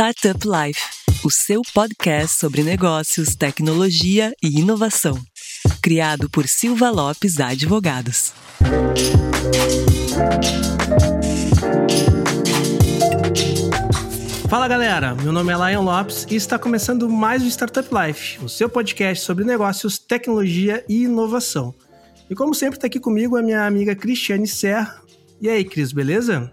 Startup Life, o seu podcast sobre negócios, tecnologia e inovação. Criado por Silva Lopes Advogados. Fala galera, meu nome é Lion Lopes e está começando mais o Startup Life, o seu podcast sobre negócios, tecnologia e inovação. E como sempre está aqui comigo a minha amiga Cristiane Serra. E aí, Cris, beleza?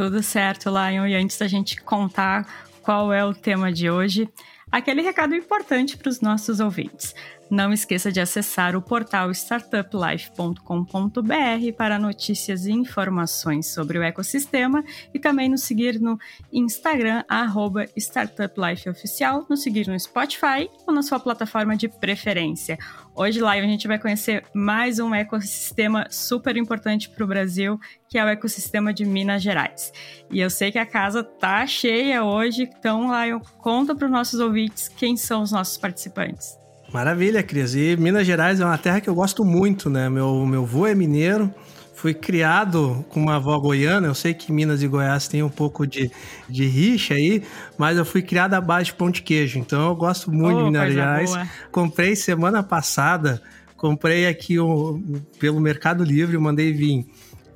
Tudo certo, Lion. E antes da gente contar qual é o tema de hoje, aquele recado importante para os nossos ouvintes. Não esqueça de acessar o portal startuplife.com.br para notícias e informações sobre o ecossistema e também nos seguir no Instagram, arroba StartupLifeOficial, nos seguir no Spotify ou na sua plataforma de preferência. Hoje, live, a gente vai conhecer mais um ecossistema super importante para o Brasil, que é o ecossistema de Minas Gerais. E eu sei que a casa tá cheia hoje, então, Lion, conta para os nossos ouvintes quem são os nossos participantes. Maravilha, Cris. E Minas Gerais é uma terra que eu gosto muito, né? Meu, meu avô é mineiro, fui criado com uma avó goiana. Eu sei que Minas e Goiás tem um pouco de, de rixa aí, mas eu fui criado à base de pão de queijo. Então eu gosto muito oh, de Minas Gerais. Boa. Comprei semana passada, comprei aqui o, pelo Mercado Livre, mandei vir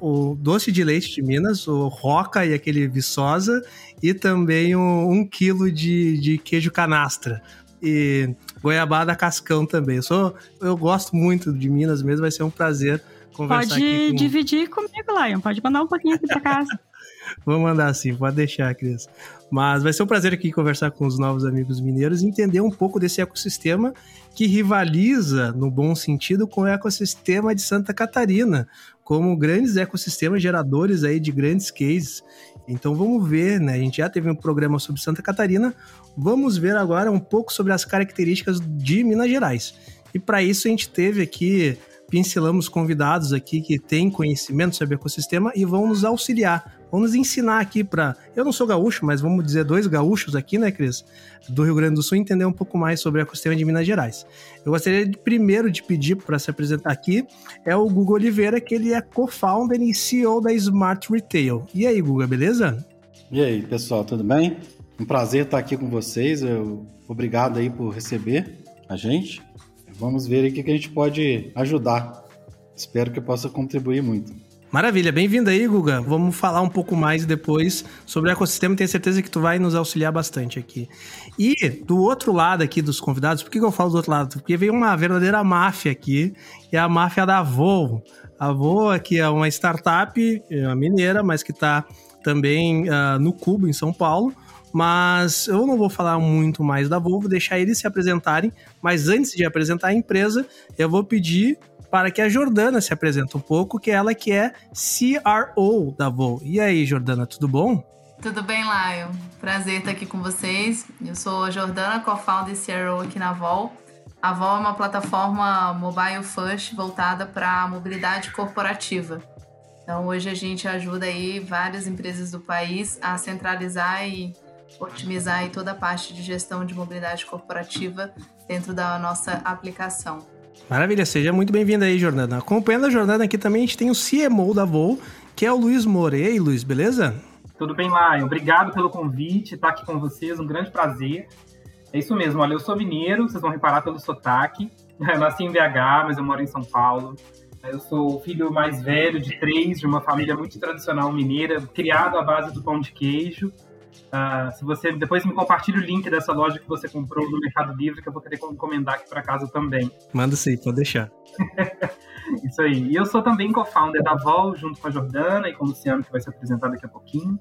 o doce de leite de Minas, o Roca e aquele Viçosa, e também um, um quilo de, de queijo canastra. E goiabada cascão também. Eu, sou, eu gosto muito de Minas mesmo, vai ser um prazer conversar Pode aqui com... dividir comigo, Lion. Pode mandar um pouquinho aqui para casa. Vou mandar sim, pode deixar, Cris. Mas vai ser um prazer aqui conversar com os novos amigos mineiros e entender um pouco desse ecossistema que rivaliza, no bom sentido, com o ecossistema de Santa Catarina, como grandes ecossistemas geradores aí de grandes cases. Então vamos ver, né? A gente já teve um programa sobre Santa Catarina, vamos ver agora um pouco sobre as características de Minas Gerais. E para isso a gente teve aqui, pincelamos convidados aqui que têm conhecimento sobre ecossistema e vão nos auxiliar Vamos ensinar aqui para. Eu não sou gaúcho, mas vamos dizer dois gaúchos aqui, né, Cris? Do Rio Grande do Sul, entender um pouco mais sobre o ecossistema de Minas Gerais. Eu gostaria de, primeiro de pedir para se apresentar aqui é o Guga Oliveira, que ele é co-founder e CEO da Smart Retail. E aí, Guga, beleza? E aí, pessoal, tudo bem? Um prazer estar aqui com vocês. Eu... Obrigado aí por receber a gente. Vamos ver o que a gente pode ajudar. Espero que possa contribuir muito. Maravilha, bem-vindo aí, Guga. Vamos falar um pouco mais depois sobre o ecossistema. Tenho certeza que tu vai nos auxiliar bastante aqui. E do outro lado aqui dos convidados, por que, eu falo do outro lado? Porque veio uma verdadeira máfia aqui, e é a máfia da Volvo. A Volvo que é uma startup é uma mineira, mas que está também uh, no Cubo, em São Paulo. Mas eu não vou falar muito mais da Volvo, deixar eles se apresentarem. Mas antes de apresentar a empresa, eu vou pedir para que a Jordana se apresente um pouco, que é ela que é CRO da Vol. E aí, Jordana, tudo bom? Tudo bem, Lion. Prazer estar aqui com vocês. Eu sou a Jordana, co-founder e CRO aqui na Vol. A Vol é uma plataforma mobile first voltada para a mobilidade corporativa. Então, hoje a gente ajuda aí várias empresas do país a centralizar e otimizar aí toda a parte de gestão de mobilidade corporativa dentro da nossa aplicação. Maravilha, seja muito bem-vindo aí, Jordana. Acompanhando a Jordana aqui também, a gente tem o CMO da Voo, que é o Luiz More. E aí, Luiz, beleza? Tudo bem, Lion. Obrigado pelo convite, estar aqui com vocês, um grande prazer. É isso mesmo, olha, eu sou mineiro, vocês vão reparar pelo sotaque. Eu nasci em BH, mas eu moro em São Paulo. Eu sou o filho mais velho de três, de uma família muito tradicional mineira, criado à base do pão de queijo. Uh, se você depois me compartilha o link dessa loja que você comprou no Mercado Livre, que eu vou querer encomendar aqui para casa também. Manda sim, pode deixar. Isso aí. E eu sou também co-founder da Vol, junto com a Jordana e com o Luciano, que vai se apresentar daqui a pouquinho.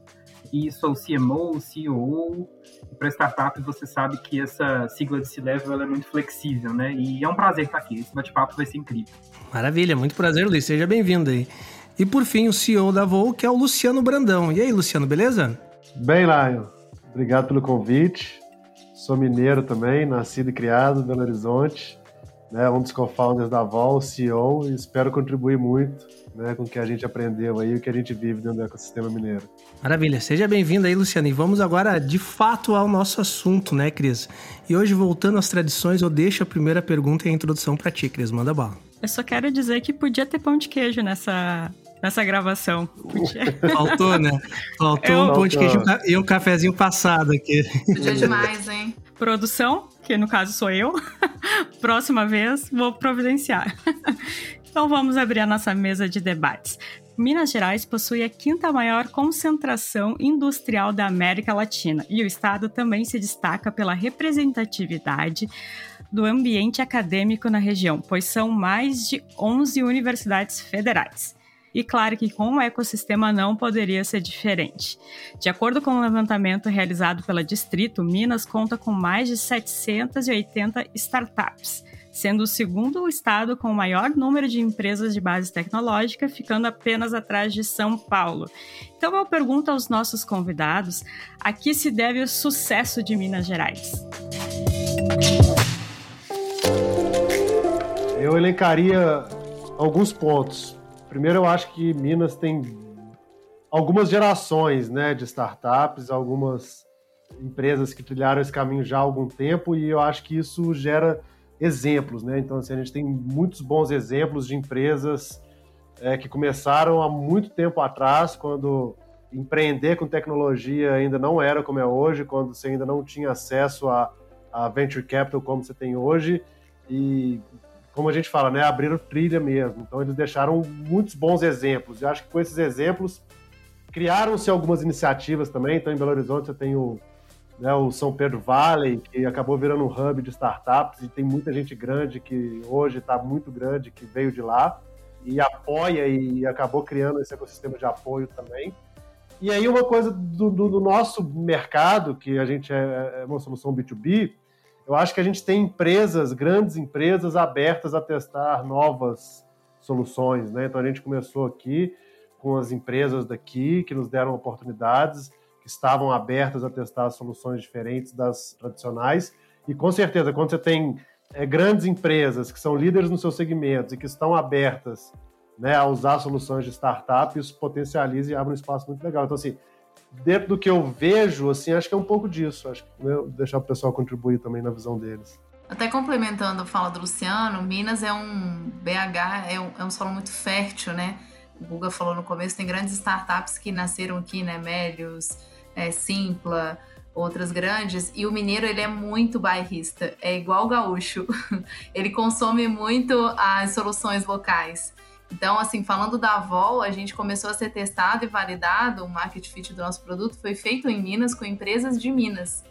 E sou CMO, CEO. Para startup, você sabe que essa sigla de C-Level é muito flexível, né? E é um prazer estar aqui. Esse bate-papo vai ser incrível. Maravilha, muito prazer, Luiz. Seja bem-vindo aí. E por fim, o CEO da Vol, que é o Luciano Brandão. E aí, Luciano, beleza? Bem, Lion. Obrigado pelo convite. Sou mineiro também, nascido e criado em Belo Horizonte. Né, um dos co-founders da Vol, CEO, e espero contribuir muito né, com o que a gente aprendeu aí, o que a gente vive dentro do ecossistema mineiro. Maravilha, seja bem-vindo aí, Luciano. E vamos agora, de fato, ao nosso assunto, né, Cris? E hoje, voltando às tradições, eu deixo a primeira pergunta e a introdução para ti, Cris. Manda bala. Eu só quero dizer que podia ter pão de queijo nessa nessa gravação. Faltou, né? Faltou Eu... um pão de queijo e um cafezinho passado aqui. Podia demais, hein? Produção, que no caso sou eu. Próxima vez vou providenciar. Então vamos abrir a nossa mesa de debates. Minas Gerais possui a quinta maior concentração industrial da América Latina e o estado também se destaca pela representatividade do ambiente acadêmico na região, pois são mais de 11 universidades federais. E claro que com o ecossistema não poderia ser diferente. De acordo com o um levantamento realizado pela Distrito, Minas conta com mais de 780 startups, sendo o segundo estado com o maior número de empresas de base tecnológica, ficando apenas atrás de São Paulo. Então eu pergunto aos nossos convidados a que se deve o sucesso de Minas Gerais. Eu elencaria alguns pontos. Primeiro, eu acho que Minas tem algumas gerações né, de startups, algumas empresas que trilharam esse caminho já há algum tempo, e eu acho que isso gera exemplos. Né? Então, assim, a gente tem muitos bons exemplos de empresas é, que começaram há muito tempo atrás, quando empreender com tecnologia ainda não era como é hoje, quando você ainda não tinha acesso a, a venture capital como você tem hoje, e como a gente fala, né, abriram trilha mesmo. Então eles deixaram muitos bons exemplos. E acho que com esses exemplos criaram-se algumas iniciativas também. Então em Belo Horizonte você tem o, né, o São Pedro Valley, que acabou virando um hub de startups e tem muita gente grande que hoje está muito grande que veio de lá e apoia e acabou criando esse ecossistema de apoio também. E aí uma coisa do, do, do nosso mercado, que a gente é, é uma solução B2B, eu acho que a gente tem empresas, grandes empresas, abertas a testar novas soluções. Né? Então a gente começou aqui com as empresas daqui que nos deram oportunidades, que estavam abertas a testar soluções diferentes das tradicionais. E com certeza, quando você tem é, grandes empresas que são líderes nos seus segmentos e que estão abertas né, a usar soluções de startup, isso potencializa e abre um espaço muito legal. Então, assim, dentro do que eu vejo, assim, acho que é um pouco disso. Acho que né, deixar o pessoal contribuir também na visão deles. Até complementando a fala do Luciano, Minas é um BH, é um, é um solo muito fértil, né? O Guga falou no começo, tem grandes startups que nasceram aqui, né? Médios, é, Simpla, outras grandes, e o mineiro ele é muito bairrista, é igual o gaúcho. ele consome muito as soluções locais. Então, assim, falando da Vol, a gente começou a ser testado e validado, o market fit do nosso produto foi feito em Minas com empresas de Minas.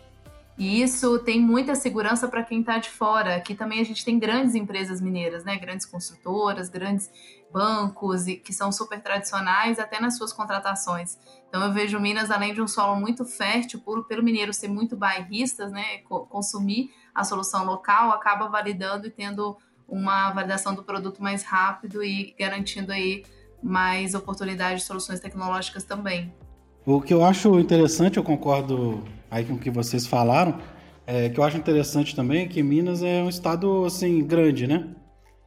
E isso tem muita segurança para quem está de fora. Aqui também a gente tem grandes empresas mineiras, né? Grandes construtoras, grandes bancos que são super tradicionais até nas suas contratações. Então eu vejo Minas, além de um solo muito fértil, por, pelo mineiro ser muito bairristas, né? Consumir a solução local, acaba validando e tendo uma validação do produto mais rápido e garantindo aí mais oportunidades de soluções tecnológicas também. O que eu acho interessante, eu concordo aí com o que vocês falaram, é que eu acho interessante também é que Minas é um estado assim grande, né?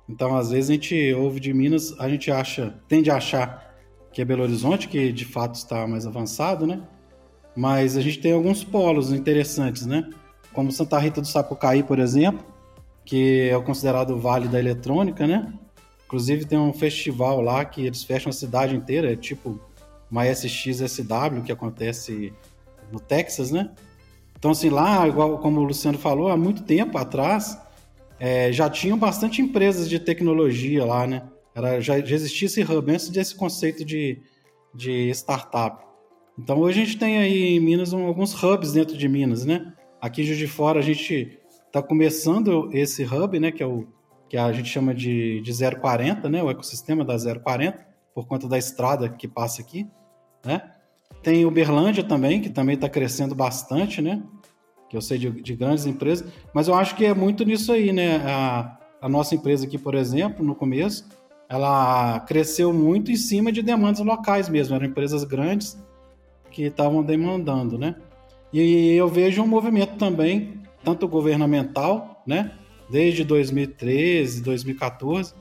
Então, às vezes a gente ouve de Minas, a gente acha, tende a achar que é Belo Horizonte, que de fato está mais avançado, né? Mas a gente tem alguns polos interessantes, né? Como Santa Rita do Sapucaí, por exemplo, que é o considerado Vale da Eletrônica, né? Inclusive tem um festival lá que eles fecham a cidade inteira, é tipo uma SXSW que acontece no Texas, né? Então, assim, lá, igual como o Luciano falou, há muito tempo atrás, é, já tinham bastante empresas de tecnologia lá, né? Era, já, já existia esse hub antes desse conceito de, de startup. Então, hoje a gente tem aí em Minas um, alguns hubs dentro de Minas, né? Aqui de Fora a gente está começando esse hub, né, que é o que a gente chama de, de 040, né, o ecossistema da 040, por conta da estrada que passa aqui, né? Tem Uberlândia também, que também está crescendo bastante, né? Que eu sei de, de, grandes empresas, mas eu acho que é muito nisso aí, né? A, a nossa empresa aqui, por exemplo, no começo, ela cresceu muito em cima de demandas locais mesmo, eram empresas grandes que estavam demandando, né? E eu vejo um movimento também tanto governamental, né, desde 2013, 2014,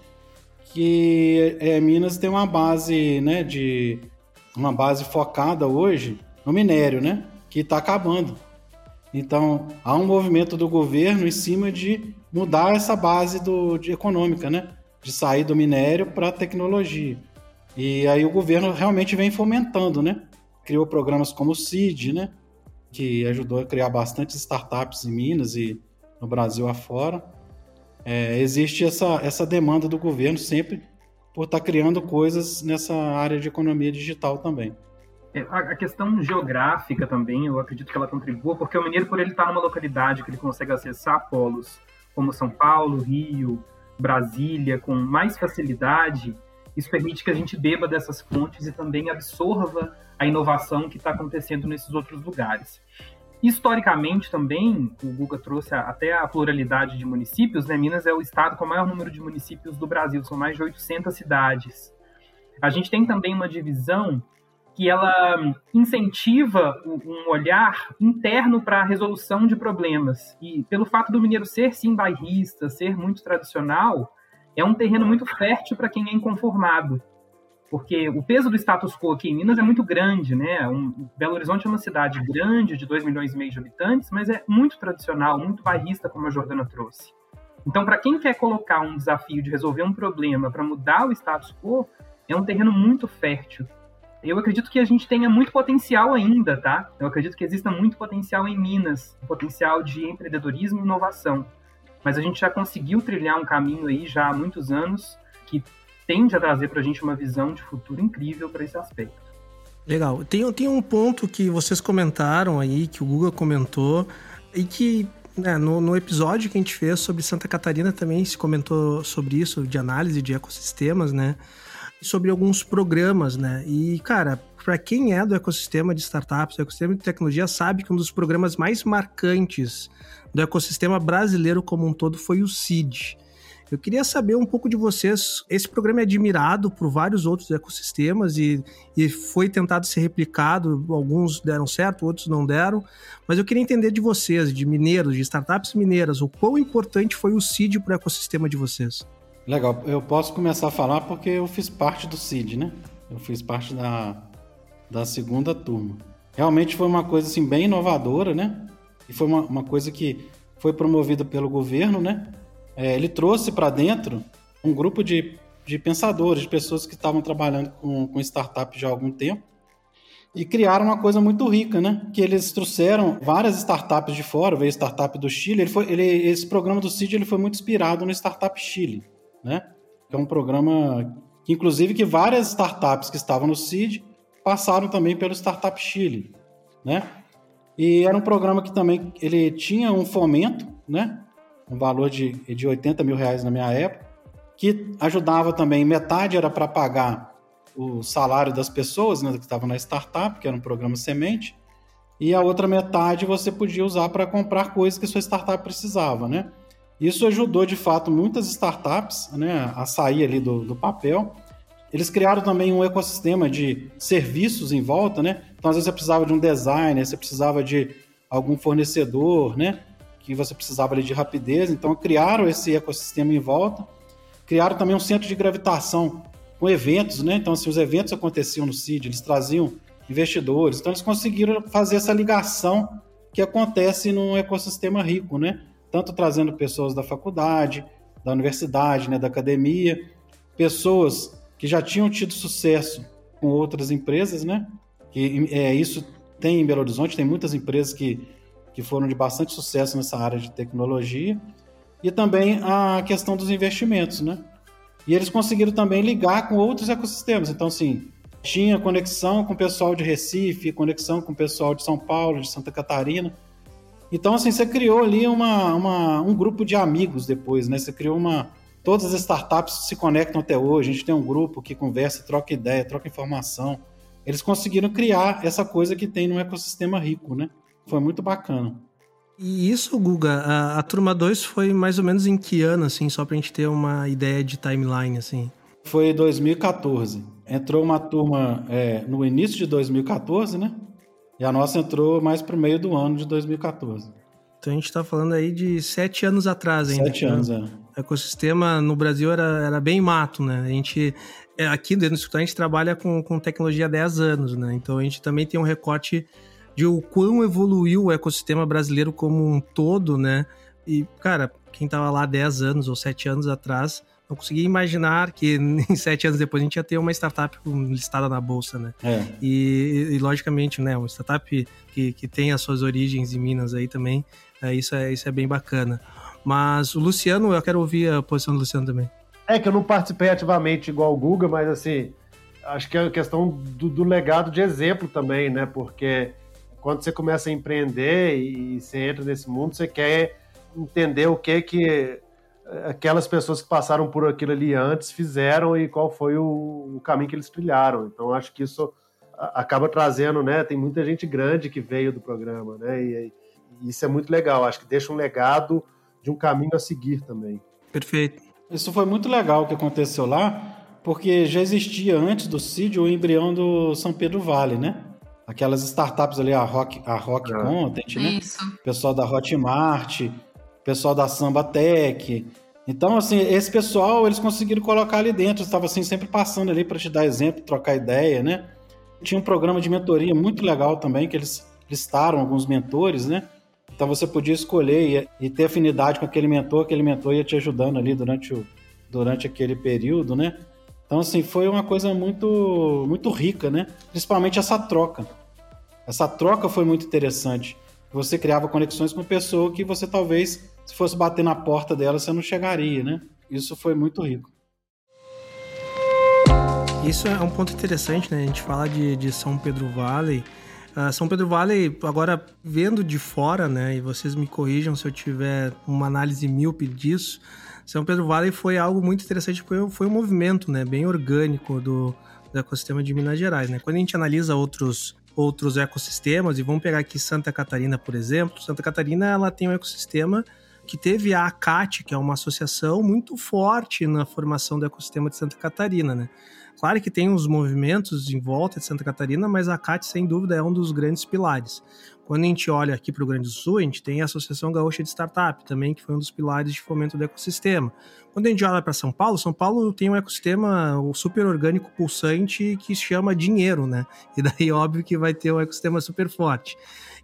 que é, Minas tem uma base, né, de uma base focada hoje no minério, né, que está acabando. Então há um movimento do governo em cima de mudar essa base do, de econômica, né, de sair do minério para a tecnologia. E aí o governo realmente vem fomentando, né? Criou programas como o CID, né? Que ajudou a criar bastantes startups em Minas e no Brasil afora. É, existe essa, essa demanda do governo sempre por estar tá criando coisas nessa área de economia digital também. É, a questão geográfica também, eu acredito que ela contribua, porque o mineiro, por ele estar numa localidade que ele consegue acessar polos como São Paulo, Rio, Brasília, com mais facilidade, isso permite que a gente beba dessas fontes e também absorva a inovação que está acontecendo nesses outros lugares. Historicamente também, o Guga trouxe até a pluralidade de municípios, né? Minas é o estado com o maior número de municípios do Brasil, são mais de 800 cidades. A gente tem também uma divisão que ela incentiva um olhar interno para a resolução de problemas. E pelo fato do mineiro ser sim bairrista, ser muito tradicional, é um terreno muito fértil para quem é inconformado. Porque o peso do status quo aqui em Minas é muito grande, né? Um, Belo Horizonte é uma cidade grande, de 2 milhões e meio de habitantes, mas é muito tradicional, muito bairrista, como a Jordana trouxe. Então, para quem quer colocar um desafio de resolver um problema para mudar o status quo, é um terreno muito fértil eu acredito que a gente tenha muito potencial ainda, tá? Eu acredito que exista muito potencial em Minas, potencial de empreendedorismo e inovação. Mas a gente já conseguiu trilhar um caminho aí já há muitos anos que tende a trazer para a gente uma visão de futuro incrível para esse aspecto. Legal. Tem, tem um ponto que vocês comentaram aí, que o Google comentou, e que né, no, no, episódio que a gente fez sobre Santa Catarina também se comentou sobre isso, de análise de ecossistemas, né? sobre alguns programas, né? E, cara, para quem é do ecossistema de startups, do ecossistema de tecnologia, sabe que um dos programas mais marcantes do ecossistema brasileiro como um todo foi o CID. Eu queria saber um pouco de vocês. Esse programa é admirado por vários outros ecossistemas e, e foi tentado ser replicado. Alguns deram certo, outros não deram. Mas eu queria entender de vocês, de mineiros, de startups mineiras, o quão importante foi o CID para o ecossistema de vocês. Legal, eu posso começar a falar porque eu fiz parte do CID, né? Eu fiz parte da, da segunda turma. Realmente foi uma coisa assim bem inovadora, né? E foi uma, uma coisa que foi promovida pelo governo, né? É, ele trouxe para dentro um grupo de, de pensadores, de pessoas que estavam trabalhando com, com startup já há algum tempo e criaram uma coisa muito rica, né? Que eles trouxeram várias startups de fora, veio startup do Chile. Ele foi, ele, esse programa do CID ele foi muito inspirado no Startup Chile né? É um programa que, inclusive, que várias startups que estavam no CID passaram também pelo Startup Chile, né? E era um programa que também ele tinha um fomento, né? Um valor de, de 80 mil reais na minha época, que ajudava também, metade era para pagar o salário das pessoas né, que estavam na startup, que era um programa semente, e a outra metade você podia usar para comprar coisas que sua startup precisava, né? Isso ajudou, de fato, muitas startups né, a sair ali do, do papel. Eles criaram também um ecossistema de serviços em volta, né? Então, às vezes, você precisava de um designer, você precisava de algum fornecedor, né? Que você precisava ali de rapidez. Então, criaram esse ecossistema em volta. Criaram também um centro de gravitação com eventos, né? Então, assim, os eventos aconteciam no CID, eles traziam investidores. Então, eles conseguiram fazer essa ligação que acontece num ecossistema rico, né? tanto trazendo pessoas da faculdade, da universidade, né, da academia, pessoas que já tinham tido sucesso com outras empresas, né? Que é isso tem em Belo Horizonte, tem muitas empresas que, que foram de bastante sucesso nessa área de tecnologia e também a questão dos investimentos, né? E eles conseguiram também ligar com outros ecossistemas. Então, assim, tinha conexão com o pessoal de Recife, conexão com o pessoal de São Paulo, de Santa Catarina. Então, assim, você criou ali uma, uma, um grupo de amigos depois, né? Você criou uma. Todas as startups se conectam até hoje. A gente tem um grupo que conversa, troca ideia, troca informação. Eles conseguiram criar essa coisa que tem no ecossistema rico, né? Foi muito bacana. E isso, Guga, a, a turma 2 foi mais ou menos em que ano, assim, só pra gente ter uma ideia de timeline, assim? Foi 2014. Entrou uma turma é, no início de 2014, né? E a nossa entrou mais para o meio do ano de 2014. Então a gente está falando aí de sete anos atrás ainda. Sete anos, é. O ecossistema no Brasil era, era bem mato, né? A gente, é, aqui dentro do escritório, a gente trabalha com, com tecnologia há 10 anos, né? Então a gente também tem um recorte de o quão evoluiu o ecossistema brasileiro como um todo, né? E, cara, quem estava lá 10 anos ou 7 anos atrás não conseguia imaginar que em sete anos depois a gente ia ter uma startup listada na bolsa, né? É. E, e, logicamente, né, uma startup que, que tem as suas origens em Minas aí também, é, isso, é, isso é bem bacana. Mas o Luciano, eu quero ouvir a posição do Luciano também. É que eu não participei ativamente igual o Guga, mas assim, acho que é a questão do, do legado de exemplo também, né? Porque quando você começa a empreender e você entra nesse mundo, você quer entender o que que aquelas pessoas que passaram por aquilo ali antes fizeram e qual foi o, o caminho que eles trilharam. Então acho que isso acaba trazendo, né? Tem muita gente grande que veio do programa, né? E, e isso é muito legal. Acho que deixa um legado de um caminho a seguir também. Perfeito. Isso foi muito legal que aconteceu lá, porque já existia antes do CID o embrião do São Pedro Vale, né? Aquelas startups ali, a Rock, a Rock é. Content, né? Isso. Pessoal da Hotmart, pessoal da Samba Tech. Então, assim, esse pessoal, eles conseguiram colocar ali dentro. Estava assim, sempre passando ali para te dar exemplo, trocar ideia, né? Tinha um programa de mentoria muito legal também, que eles listaram alguns mentores, né? Então você podia escolher e, ter afinidade com aquele mentor, aquele mentor ia te ajudando ali durante, o, durante aquele período, né? Então, assim, foi uma coisa muito, muito rica, né? Principalmente essa troca. Essa troca foi muito interessante. Você criava conexões com pessoa que você talvez se fosse bater na porta dela, você não chegaria, né? Isso foi muito rico. Isso é um ponto interessante, né? A gente fala de, de São Pedro Valley. Uh, São Pedro Valley, agora vendo de fora, né? E vocês me corrijam se eu tiver uma análise míope disso. São Pedro Valley foi algo muito interessante, foi, foi um movimento, né? Bem orgânico do, do ecossistema de Minas Gerais, né? Quando a gente analisa outros outros ecossistemas e vamos pegar aqui Santa Catarina, por exemplo. Santa Catarina ela tem um ecossistema que teve a ACAT, que é uma associação muito forte na formação do ecossistema de Santa Catarina, né? Claro que tem os movimentos em volta de Santa Catarina, mas a ACAT, sem dúvida, é um dos grandes pilares. Quando a gente olha aqui para o Grande Sul, a gente tem a Associação Gaúcha de Startup também, que foi um dos pilares de fomento do ecossistema. Quando a gente olha para São Paulo, São Paulo tem um ecossistema super orgânico pulsante que se chama dinheiro, né? E daí, óbvio, que vai ter um ecossistema super forte.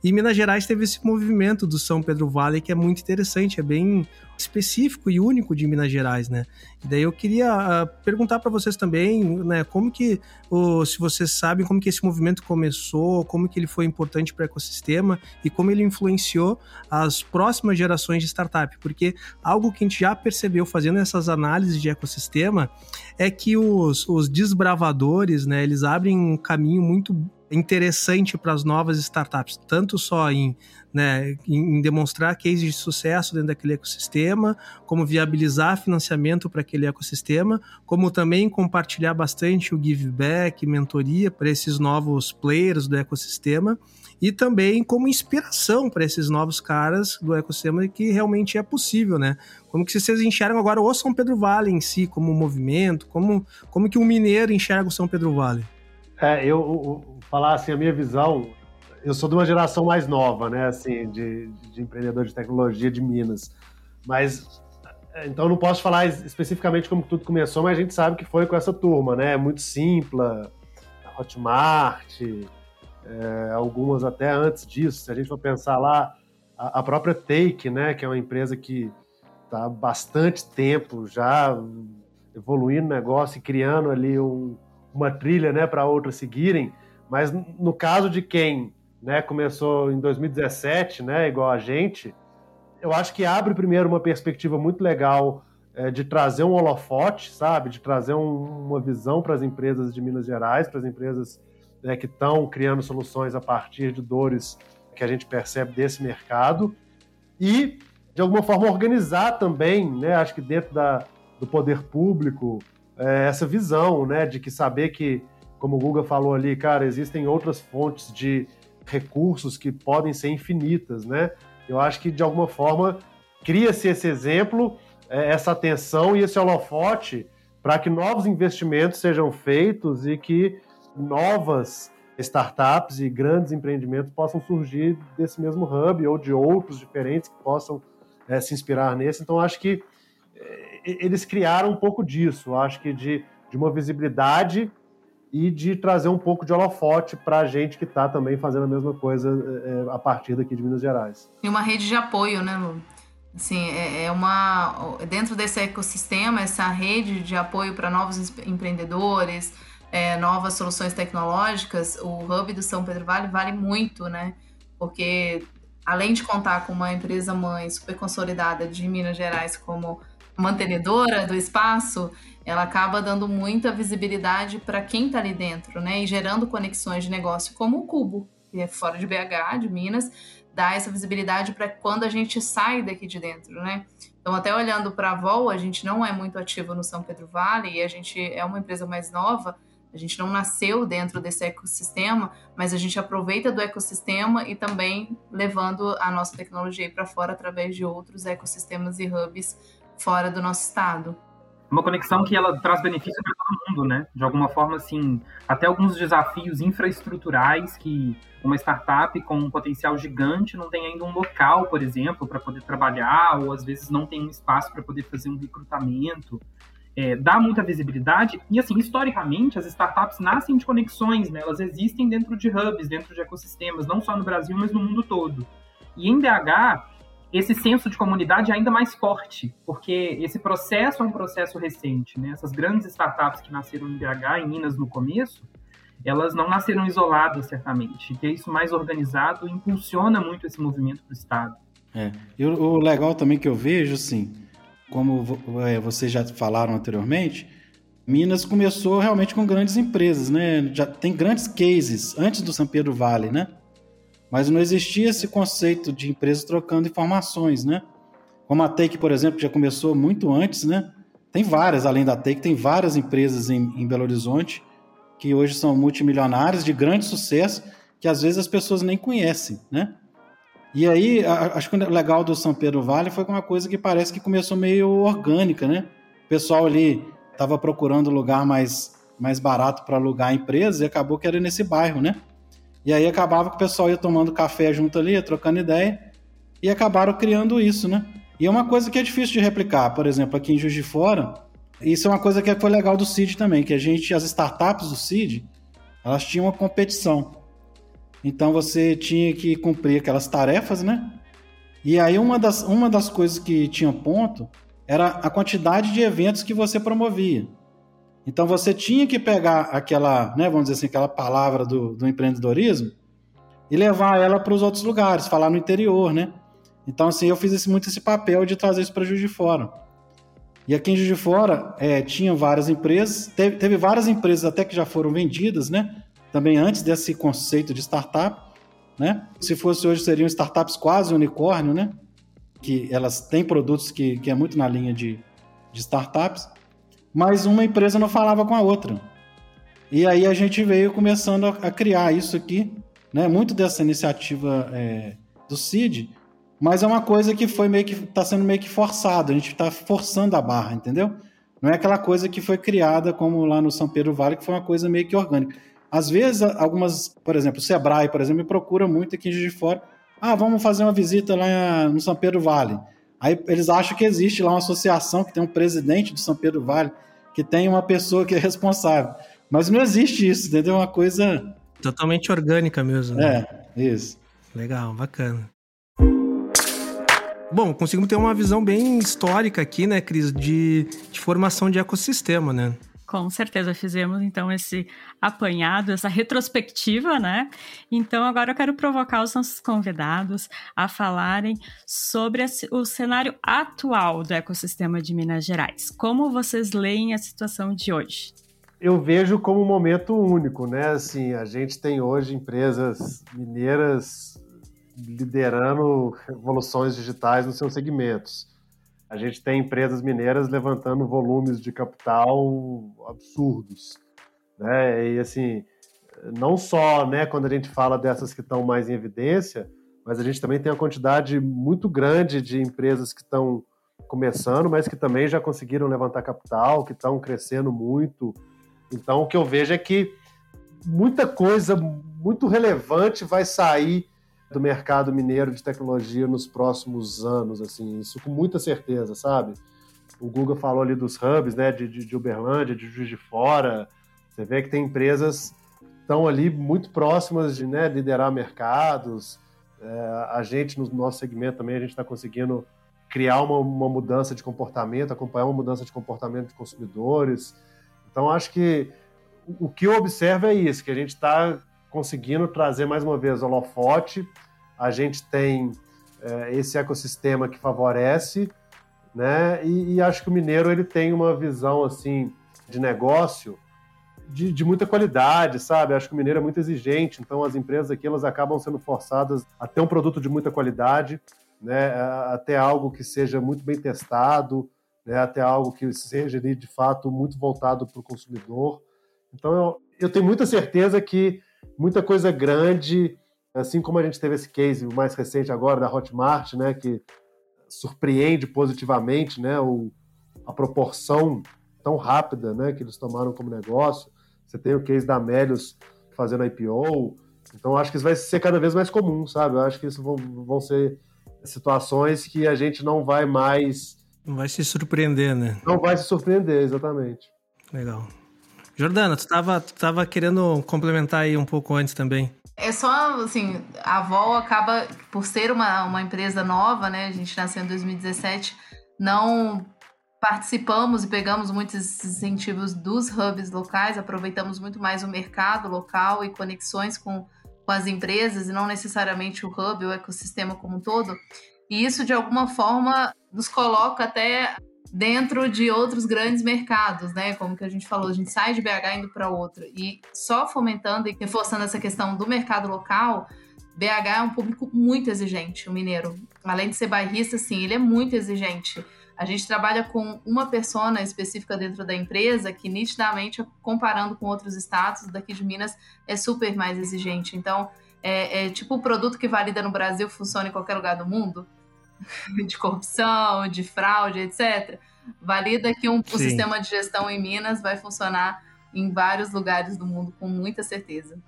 E Minas Gerais teve esse movimento do São Pedro Vale que é muito interessante, é bem específico e único de Minas Gerais, né? E daí eu queria uh, perguntar para vocês também, né, como que, uh, se vocês sabem como que esse movimento começou, como que ele foi importante para o ecossistema e como ele influenciou as próximas gerações de startup, porque algo que a gente já percebeu fazendo essas análises de ecossistema é que os, os desbravadores, né, eles abrem um caminho muito interessante para as novas startups, tanto só em, né, em demonstrar cases de sucesso dentro daquele ecossistema, como viabilizar financiamento para aquele ecossistema, como também compartilhar bastante o give back, mentoria para esses novos players do ecossistema e também como inspiração para esses novos caras do ecossistema que realmente é possível, né? Como que vocês enxergam agora o São Pedro Vale em si como movimento, como, como que o mineiro enxerga o São Pedro Vale? É, eu, falar assim, a minha visão, eu sou de uma geração mais nova, né, assim, de, de empreendedor de tecnologia de Minas. Mas, então não posso falar especificamente como tudo começou, mas a gente sabe que foi com essa turma, né, muito simples, Hotmart, é, algumas até antes disso. Se a gente for pensar lá, a, a própria Take, né, que é uma empresa que está há bastante tempo já evoluindo o negócio e criando ali um, uma trilha né, para outras seguirem, mas no caso de quem né, começou em 2017, né, igual a gente, eu acho que abre primeiro uma perspectiva muito legal é, de trazer um holofote, sabe? De trazer um, uma visão para as empresas de Minas Gerais, para as empresas né, que estão criando soluções a partir de dores que a gente percebe desse mercado. E, de alguma forma, organizar também, né, acho que dentro da, do poder público, é, essa visão né, de que saber que como o Guga falou ali, cara, existem outras fontes de recursos que podem ser infinitas, né? Eu acho que de alguma forma cria-se esse exemplo, é, essa atenção e esse holofote para que novos investimentos sejam feitos e que novas startups e grandes empreendimentos possam surgir desse mesmo hub ou de outros diferentes que possam é, se inspirar nesse. Então, acho que é, eles criaram um pouco disso, acho que de, de uma visibilidade e de trazer um pouco de holofote para a gente que está também fazendo a mesma coisa é, a partir daqui de Minas Gerais. E uma rede de apoio, né, Lu? Assim, é, é uma dentro desse ecossistema, essa rede de apoio para novos empreendedores, é, novas soluções tecnológicas, o hub do São Pedro Vale vale muito, né? Porque além de contar com uma empresa mãe super consolidada de Minas Gerais como mantenedora do espaço, ela acaba dando muita visibilidade para quem está ali dentro, né? E gerando conexões de negócio como o Cubo, que é fora de BH, de Minas, dá essa visibilidade para quando a gente sai daqui de dentro, né? Então, até olhando para a Vol, a gente não é muito ativo no São Pedro Vale e a gente é uma empresa mais nova, a gente não nasceu dentro desse ecossistema, mas a gente aproveita do ecossistema e também levando a nossa tecnologia para fora através de outros ecossistemas e hubs fora do nosso estado. Uma conexão que ela traz benefício para todo mundo, né? De alguma forma, assim, até alguns desafios infraestruturais que uma startup com um potencial gigante não tem ainda um local, por exemplo, para poder trabalhar, ou às vezes não tem um espaço para poder fazer um recrutamento é, dá muita visibilidade. E, assim, historicamente, as startups nascem de conexões, né? Elas existem dentro de hubs, dentro de ecossistemas, não só no Brasil, mas no mundo todo. E em BH, esse senso de comunidade é ainda mais forte, porque esse processo é um processo recente, né? Essas grandes startups que nasceram em BH, em Minas, no começo, elas não nasceram isoladas, certamente. Ter isso mais organizado impulsiona muito esse movimento do Estado. É. E o, o legal também que eu vejo, assim, como é, vocês já falaram anteriormente, Minas começou realmente com grandes empresas, né? Já tem grandes cases antes do São Pedro Vale, né? Mas não existia esse conceito de empresas trocando informações, né? Como a Take, por exemplo, já começou muito antes, né? Tem várias, além da Take, tem várias empresas em, em Belo Horizonte que hoje são multimilionárias, de grande sucesso, que às vezes as pessoas nem conhecem, né? E aí, acho que o legal do São Pedro Vale foi uma coisa que parece que começou meio orgânica, né? O pessoal ali estava procurando lugar mais, mais barato para alugar a empresa e acabou que era nesse bairro, né? E aí acabava que o pessoal ia tomando café junto ali, trocando ideia, e acabaram criando isso, né? E é uma coisa que é difícil de replicar. Por exemplo, aqui em Juiz de Fora, isso é uma coisa que foi legal do CID também, que a gente, as startups do CID, elas tinham uma competição. Então você tinha que cumprir aquelas tarefas, né? E aí uma das, uma das coisas que tinha ponto era a quantidade de eventos que você promovia. Então você tinha que pegar aquela, né, vamos dizer assim, aquela palavra do, do empreendedorismo e levar ela para os outros lugares, falar no interior, né? Então assim, eu fiz esse, muito esse papel de trazer isso para Juiz de Fora. E aqui em Juiz de Fora é, tinha várias empresas, teve, teve várias empresas até que já foram vendidas, né? também antes desse conceito de startup, né? Se fosse hoje, seriam startups quase unicórnio, né? Que elas têm produtos que, que é muito na linha de, de startups, mas uma empresa não falava com a outra. E aí a gente veio começando a, criar isso aqui, né? Muito dessa iniciativa é, do CID, mas é uma coisa que foi meio que está sendo meio que forçado. A gente está forçando a barra, entendeu? Não é aquela coisa que foi criada como lá no São Pedro Vale, que foi uma coisa meio que orgânica. Às vezes, algumas, por exemplo, o Sebrae, por exemplo, me procura muito aqui de Fora. Ah, vamos fazer uma visita lá no São Pedro Vale. Aí eles acham que existe lá uma associação que tem um presidente do São Pedro Vale, que tem uma pessoa que é responsável. Mas não existe isso, entendeu? É uma coisa. Totalmente orgânica mesmo. Né? É, isso. Legal, bacana. Bom, conseguimos ter uma visão bem histórica aqui, né, Cris, de, de formação de ecossistema, né? Com certeza fizemos então esse apanhado, essa retrospectiva, né? Então agora eu quero provocar os nossos convidados a falarem sobre o cenário atual do ecossistema de Minas Gerais. Como vocês leem a situação de hoje? Eu vejo como um momento único, né? Assim, a gente tem hoje empresas mineiras liderando revoluções digitais nos seus segmentos a gente tem empresas mineiras levantando volumes de capital absurdos, né? E assim, não só, né, quando a gente fala dessas que estão mais em evidência, mas a gente também tem uma quantidade muito grande de empresas que estão começando, mas que também já conseguiram levantar capital, que estão crescendo muito. Então, o que eu vejo é que muita coisa muito relevante vai sair do mercado mineiro de tecnologia nos próximos anos, assim, isso com muita certeza, sabe? O Google falou ali dos hubs, né, de, de, de Uberlândia, de Juiz de Fora, você vê que tem empresas estão ali muito próximas de né, liderar mercados, é, a gente no nosso segmento também, a gente está conseguindo criar uma, uma mudança de comportamento, acompanhar uma mudança de comportamento de consumidores. Então, acho que o que eu observo é isso, que a gente está conseguindo trazer mais uma vez o holofote, a gente tem é, esse ecossistema que favorece, né? E, e, acho que o mineiro ele tem uma visão assim de negócio de, de, muita qualidade, sabe? Acho que o mineiro é muito exigente, então as empresas aqui elas acabam sendo forçadas a ter um produto de muita qualidade, né? Até algo que seja muito bem testado, né? Até algo que seja de fato muito voltado para o consumidor. Então eu, eu tenho muita certeza que muita coisa grande, assim como a gente teve esse case mais recente agora da Hotmart, né? Que surpreende positivamente, né? O, a proporção tão rápida, né? Que eles tomaram como negócio. Você tem o case da Amélios fazendo IPO. Então, acho que isso vai ser cada vez mais comum, sabe? Eu acho que isso vão, vão ser situações que a gente não vai mais. Não vai se surpreender, né? Não vai se surpreender, exatamente. Legal. Jordana, tu estava tu tava querendo complementar aí um pouco antes também. É só, assim, a Avol acaba, por ser uma, uma empresa nova, né? A gente nasceu em 2017, não participamos e pegamos muitos incentivos dos hubs locais, aproveitamos muito mais o mercado local e conexões com, com as empresas e não necessariamente o hub, o ecossistema como um todo. E isso, de alguma forma, nos coloca até dentro de outros grandes mercados, né? Como que a gente falou, a gente sai de BH indo para outro. E só fomentando e reforçando essa questão do mercado local, BH é um público muito exigente, o mineiro. Além de ser bairrista, sim, ele é muito exigente. A gente trabalha com uma persona específica dentro da empresa que, nitidamente, comparando com outros estados daqui de Minas, é super mais exigente. Então, é, é tipo o produto que valida no Brasil funciona em qualquer lugar do mundo, de corrupção, de fraude, etc. Valida que um, o sistema de gestão em Minas vai funcionar em vários lugares do mundo com muita certeza.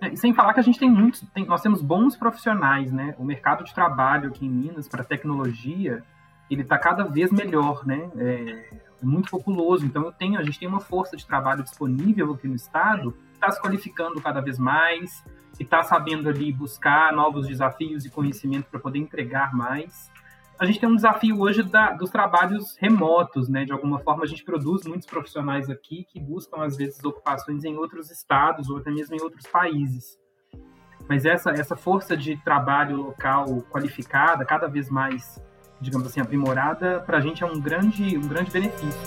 É, sem falar que a gente tem muitos, tem, nós temos bons profissionais, né? O mercado de trabalho aqui em Minas para tecnologia ele está cada vez melhor, né? É, é, muito populoso. Então eu tenho, a gente tem uma força de trabalho disponível aqui no estado, está se qualificando cada vez mais e está sabendo ali buscar novos desafios e conhecimento para poder entregar mais. A gente tem um desafio hoje da, dos trabalhos remotos, né? De alguma forma a gente produz muitos profissionais aqui que buscam às vezes ocupações em outros estados ou até mesmo em outros países. Mas essa, essa força de trabalho local qualificada, cada vez mais digamos assim, aprimorada, para a gente é um grande, um grande benefício.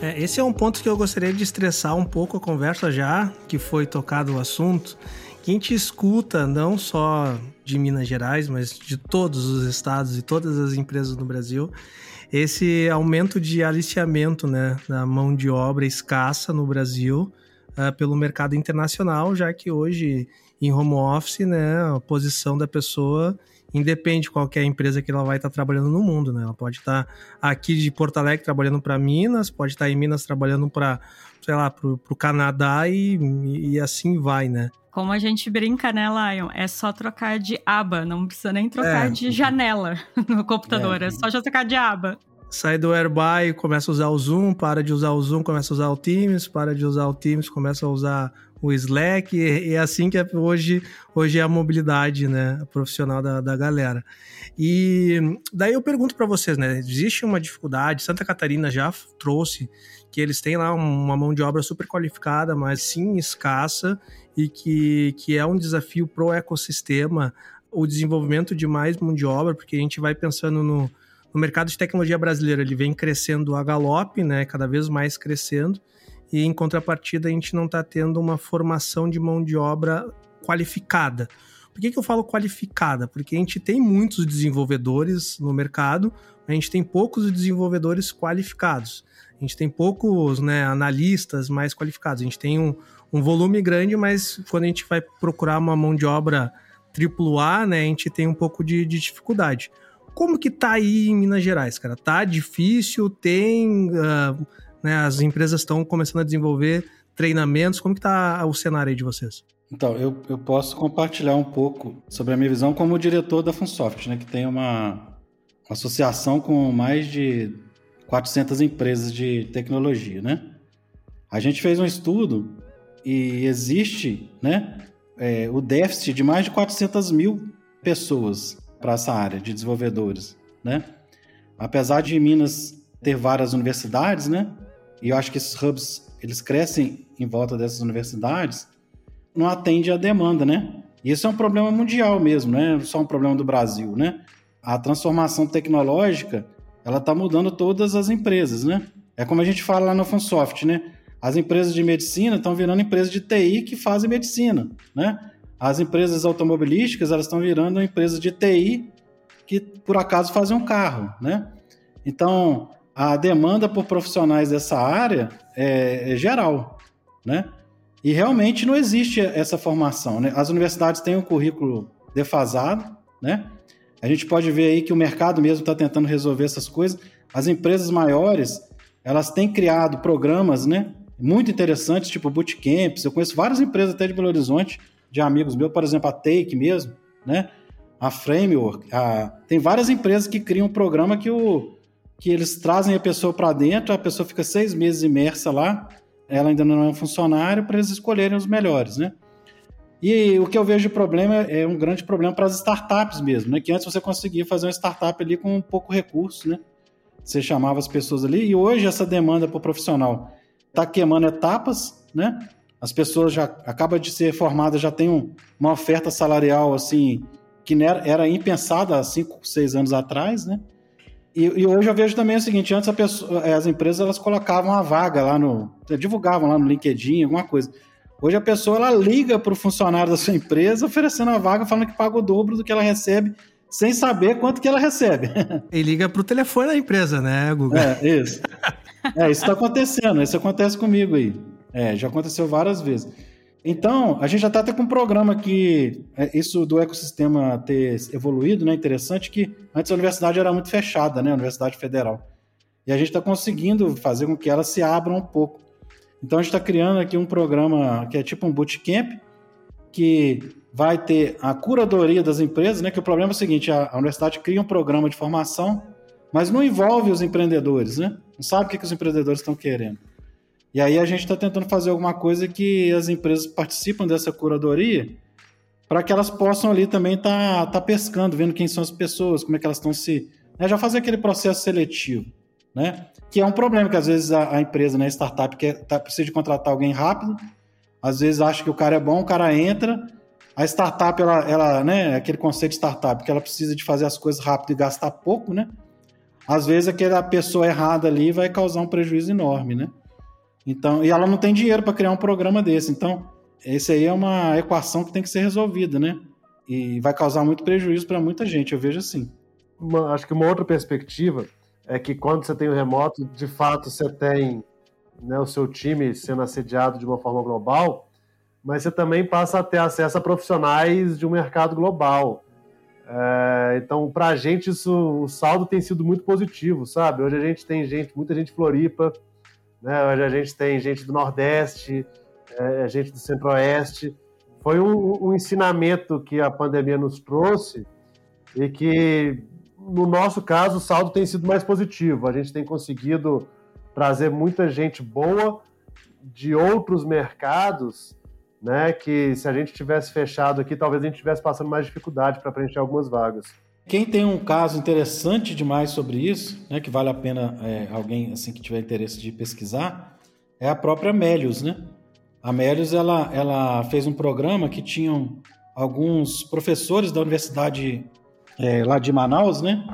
É, esse é um ponto que eu gostaria de estressar um pouco a conversa já, que foi tocado o assunto. Que a gente escuta não só de Minas Gerais, mas de todos os estados e todas as empresas no Brasil, esse aumento de aliciamento né, da mão de obra escassa no Brasil uh, pelo mercado internacional, já que hoje em home office, né, a posição da pessoa independe de qualquer empresa que ela vai estar trabalhando no mundo, né? Ela pode estar aqui de Porto Alegre trabalhando para Minas, pode estar em Minas trabalhando para, sei lá, para o Canadá e, e assim vai, né? Como a gente brinca, né, Lion? É só trocar de aba, não precisa nem trocar é. de janela no computador, é. é só já trocar de aba sai do Airby, começa a usar o Zoom, para de usar o Zoom, começa a usar o Teams, para de usar o Teams, começa a usar o Slack, e é assim que é hoje, hoje é a mobilidade né, profissional da, da galera. E daí eu pergunto para vocês, né? Existe uma dificuldade, Santa Catarina já trouxe que eles têm lá uma mão de obra super qualificada, mas sim escassa, e que, que é um desafio pro ecossistema o desenvolvimento de mais mão de obra, porque a gente vai pensando no, no mercado de tecnologia brasileiro, ele vem crescendo a galope, né? Cada vez mais crescendo e em contrapartida a gente não está tendo uma formação de mão de obra qualificada. Por que, que eu falo qualificada? Porque a gente tem muitos desenvolvedores no mercado, a gente tem poucos desenvolvedores qualificados. A gente tem poucos né, analistas mais qualificados. A gente tem um, um volume grande, mas quando a gente vai procurar uma mão de obra AAA, né, a gente tem um pouco de, de dificuldade. Como que tá aí em Minas Gerais, cara? Tá difícil? Tem uh, né? As empresas estão começando a desenvolver treinamentos. Como que está o cenário aí de vocês? Então, eu, eu posso compartilhar um pouco sobre a minha visão como diretor da Funsoft, né, que tem uma, uma associação com mais de 400 empresas de tecnologia, né? A gente fez um estudo e existe, né, é, o déficit de mais de 400 mil pessoas para essa área de desenvolvedores, né? Apesar de Minas ter várias universidades, né? E eu acho que esses hubs eles crescem em volta dessas universidades, não atende à demanda, né? E isso é um problema mundial mesmo, não é só um problema do Brasil, né? A transformação tecnológica, ela está mudando todas as empresas, né? É como a gente fala lá no Funsoft, né? As empresas de medicina estão virando empresas de TI que fazem medicina, né? As empresas automobilísticas, elas estão virando empresas de TI que, por acaso, fazem um carro, né? Então, a demanda por profissionais dessa área é, é geral, né? E realmente não existe essa formação, né? As universidades têm um currículo defasado, né? A gente pode ver aí que o mercado mesmo está tentando resolver essas coisas. As empresas maiores, elas têm criado programas, né? Muito interessantes, tipo bootcamps. Eu conheço várias empresas até de Belo Horizonte, de amigos meus, por exemplo, a Take mesmo, né? A Framework. A... Tem várias empresas que criam um programa que, o... que eles trazem a pessoa para dentro, a pessoa fica seis meses imersa lá, ela ainda não é um funcionário, para eles escolherem os melhores, né? E o que eu vejo de problema é um grande problema para as startups mesmo, né? Que antes você conseguia fazer uma startup ali com pouco recurso, né? Você chamava as pessoas ali e hoje essa demanda para o profissional está queimando etapas, né? As pessoas já acaba de ser formadas, já tem um, uma oferta salarial assim que era, impensada há 5, 6 anos atrás, né? E, e, hoje eu vejo também o seguinte: antes pessoa, eh, as empresas elas colocavam a vaga lá no. divulgavam lá no LinkedIn, alguma coisa. Hoje a pessoa ela liga para o funcionário da sua empresa oferecendo a vaga, falando que paga o dobro do que ela recebe, sem saber quanto que ela recebe. E liga para o telefone da empresa, né, Google? É, isso. É, isso está acontecendo, isso acontece comigo aí. É, já aconteceu várias vezes. Então, a gente já está até com um programa que é, isso do ecossistema ter evoluído, né? Interessante que antes a universidade era muito fechada, né? A Universidade Federal. E a gente está conseguindo fazer com que ela se abra um pouco. Então a gente está criando aqui um programa que é tipo um bootcamp, que vai ter a curadoria das empresas, né? Que o problema é o seguinte: a, a universidade cria um programa de formação, mas não envolve os empreendedores, né? Não sabe o que, que os empreendedores estão querendo. E aí a gente está tentando fazer alguma coisa que as empresas participam dessa curadoria para que elas possam ali também estar tá, tá pescando, vendo quem são as pessoas, como é que elas estão se. Né, já fazer aquele processo seletivo, né? Que é um problema que às vezes a, a empresa, né, startup, quer, tá, precisa de contratar alguém rápido, às vezes acha que o cara é bom, o cara entra, a startup, ela, ela, né, aquele conceito de startup, que ela precisa de fazer as coisas rápido e gastar pouco, né? Às vezes aquela pessoa errada ali vai causar um prejuízo enorme, né? Então, e ela não tem dinheiro para criar um programa desse. Então, esse aí é uma equação que tem que ser resolvida, né? E vai causar muito prejuízo para muita gente, eu vejo assim. Uma, acho que uma outra perspectiva é que quando você tem o remoto, de fato você tem né, o seu time sendo assediado de uma forma global, mas você também passa a ter acesso a profissionais de um mercado global. É, então, para a gente, isso, o saldo tem sido muito positivo, sabe? Hoje a gente tem gente, muita gente Floripa, né? Hoje a gente tem gente do Nordeste, é, gente do Centro-Oeste. Foi um, um ensinamento que a pandemia nos trouxe e que, no nosso caso, o saldo tem sido mais positivo. A gente tem conseguido trazer muita gente boa de outros mercados, né? Que se a gente tivesse fechado aqui, talvez a gente estivesse passando mais dificuldade para preencher algumas vagas. Quem tem um caso interessante demais sobre isso, né, que vale a pena é, alguém assim que tiver interesse de pesquisar, é a própria Melius, né? A Melius ela, ela fez um programa que tinham alguns professores da universidade é, lá de Manaus, né,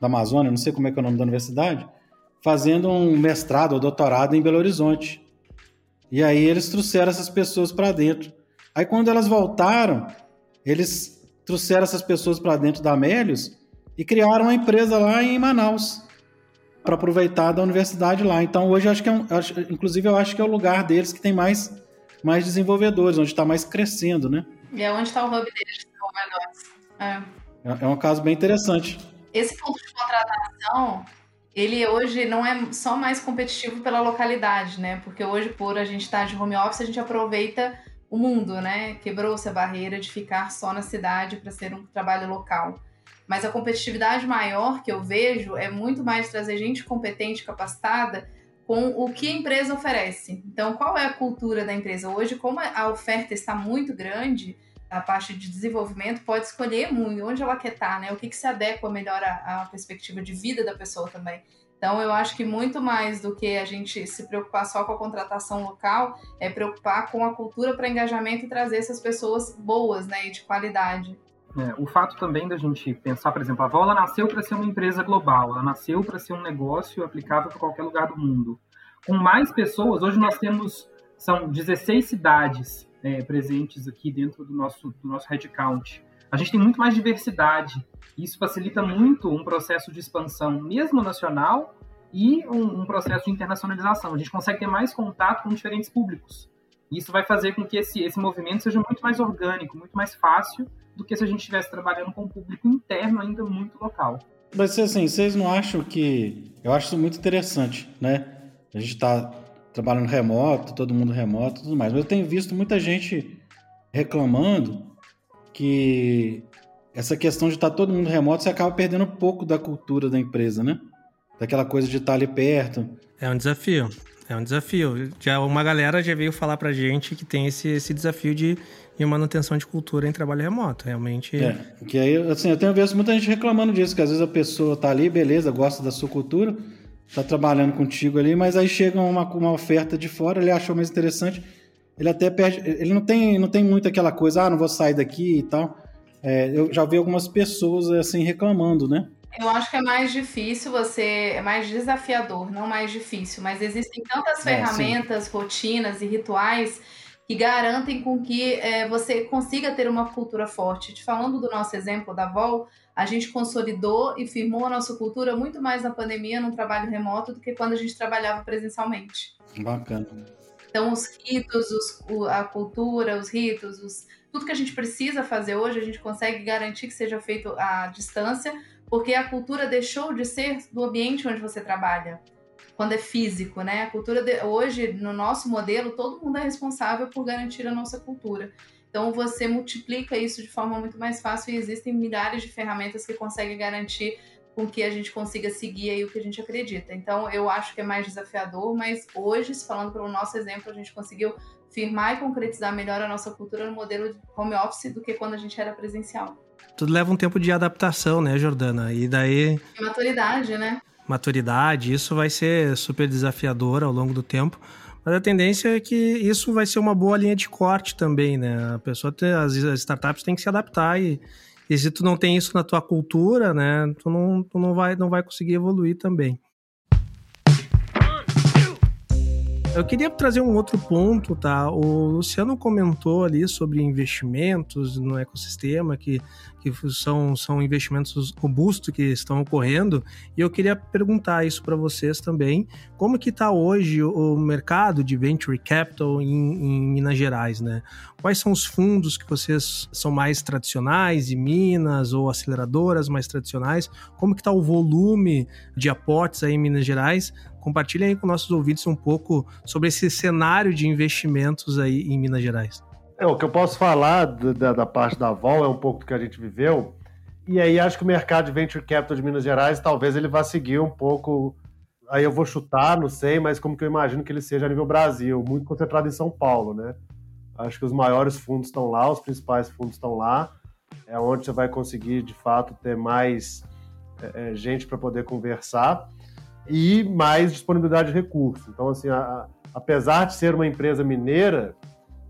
da Amazônia, não sei como é que é o nome da universidade, fazendo um mestrado ou doutorado em Belo Horizonte. E aí eles trouxeram essas pessoas para dentro. Aí quando elas voltaram, eles trouxeram essas pessoas para dentro da Amélios e criaram uma empresa lá em Manaus para aproveitar da universidade lá. Então hoje acho que é um, acho, inclusive eu acho que é o lugar deles que tem mais mais desenvolvedores, onde está mais crescendo, né? E é onde está o hub deles, é, é. é um caso bem interessante. Esse ponto de contratação, ele hoje não é só mais competitivo pela localidade, né? Porque hoje, por a gente estar tá de home office, a gente aproveita o mundo, né? Quebrou-se a barreira de ficar só na cidade para ser um trabalho local. Mas a competitividade maior que eu vejo é muito mais trazer gente competente, capacitada com o que a empresa oferece. Então, qual é a cultura da empresa hoje? Como a oferta está muito grande, a parte de desenvolvimento pode escolher muito onde ela quer estar, né? O que, que se adequa melhor à, perspectiva de vida da pessoa também. Então, eu acho que muito mais do que a gente se preocupar só com a contratação local, é preocupar com a cultura para engajamento e trazer essas pessoas boas, né, e de qualidade. É, o fato também da gente pensar, por exemplo, a Vola nasceu para ser uma empresa global, ela nasceu para ser um negócio aplicável para qualquer lugar do mundo. Com mais pessoas, hoje nós temos, são 16 cidades é, presentes aqui dentro do nosso, do nosso headcount. A gente tem muito mais diversidade. Isso facilita muito um processo de expansão, mesmo nacional, e um, um, processo de internacionalização. A gente consegue ter mais contato com diferentes públicos. Isso vai fazer com que esse, esse movimento seja muito mais orgânico, muito mais fácil do que se a gente estivesse trabalhando com um público interno ainda muito local. Mas assim, vocês não acham que. Eu acho isso muito interessante, né? A gente está trabalhando remoto, todo mundo remoto e tudo mais. Mas eu tenho visto muita gente reclamando que essa questão de estar tá todo mundo remoto, você acaba perdendo um pouco da cultura da empresa, né? Daquela coisa de estar tá ali perto. É um desafio. É um desafio. Já uma galera já veio falar pra gente que tem esse, esse desafio de, de manutenção de cultura em trabalho remoto. Realmente. É, que aí, assim, eu tenho visto muita gente reclamando disso, que às vezes a pessoa tá ali, beleza, gosta da sua cultura, tá trabalhando contigo ali, mas aí chega uma, uma oferta de fora, ele achou mais interessante, ele até perde, ele não tem, não tem muito aquela coisa, ah, não vou sair daqui e tal. É, eu já vi algumas pessoas assim reclamando, né? Eu acho que é mais difícil você, é mais desafiador, não mais difícil, mas existem tantas é, ferramentas, rotinas e rituais que garantem com que é, você consiga ter uma cultura forte. Te falando do nosso exemplo da Vol, a gente consolidou e firmou a nossa cultura muito mais na pandemia, no trabalho remoto, do que quando a gente trabalhava presencialmente. Bacana. Então, os ritos, os, a cultura, os ritos, os, tudo que a gente precisa fazer hoje, a gente consegue garantir que seja feito à distância, porque a cultura deixou de ser do ambiente onde você trabalha, quando é físico, né? A cultura de, hoje, no nosso modelo, todo mundo é responsável por garantir a nossa cultura. Então você multiplica isso de forma muito mais fácil e existem milhares de ferramentas que conseguem garantir com que a gente consiga seguir aí o que a gente acredita. Então eu acho que é mais desafiador, mas hoje, falando pelo nosso exemplo, a gente conseguiu firmar e concretizar melhor a nossa cultura no modelo de home office do que quando a gente era presencial tudo leva um tempo de adaptação, né, Jordana? E daí. Maturidade, né? Maturidade, isso vai ser super desafiador ao longo do tempo. Mas a tendência é que isso vai ser uma boa linha de corte também, né? A pessoa, tem, as, startups têm que se adaptar e, e se tu não tem isso na tua cultura, né? Tu não, tu não vai, não vai conseguir evoluir também. Eu queria trazer um outro ponto, tá? O Luciano comentou ali sobre investimentos no ecossistema, que, que são, são investimentos robustos que estão ocorrendo, e eu queria perguntar isso para vocês também. Como que está hoje o mercado de venture capital em, em, Minas Gerais, né? Quais são os fundos que vocês são mais tradicionais em Minas ou aceleradoras mais tradicionais? Como que está o volume de aportes aí em Minas Gerais? Compartilhe aí com nossos ouvintes um pouco sobre esse cenário de investimentos aí em Minas Gerais. É, o que eu posso falar da, da parte da Vol é um pouco do que a gente viveu. E aí acho que o mercado de venture capital de Minas Gerais talvez ele vá seguir um pouco. Aí eu vou chutar, não sei, mas como que eu imagino que ele seja a nível Brasil, muito concentrado em São Paulo, né? Acho que os maiores fundos estão lá, os principais fundos estão lá. É onde você vai conseguir, de fato, ter mais é, é gente para poder conversar e mais disponibilidade de recursos. Então, assim, a, a, apesar de ser uma empresa mineira,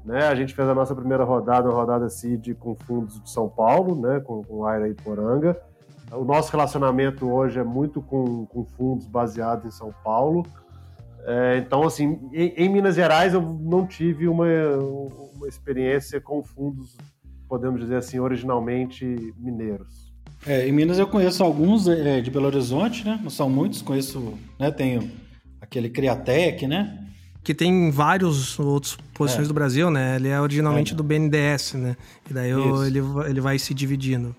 né, a gente fez a nossa primeira rodada, uma rodada CID com fundos de São Paulo, né, com, com Aira e Poranga. O nosso relacionamento hoje é muito com, com fundos baseados em São Paulo. É, então, assim, em, em, Minas Gerais eu não tive uma, uma experiência com fundos, podemos dizer assim, originalmente mineiros. É, em Minas eu conheço alguns é, de Belo Horizonte, né? Não são muitos, conheço, né? Tenho aquele Criatec, né? Que tem vários outros posições é. do Brasil, né? Ele é originalmente é. do BNDES, né? E daí eu, ele, ele vai se dividindo.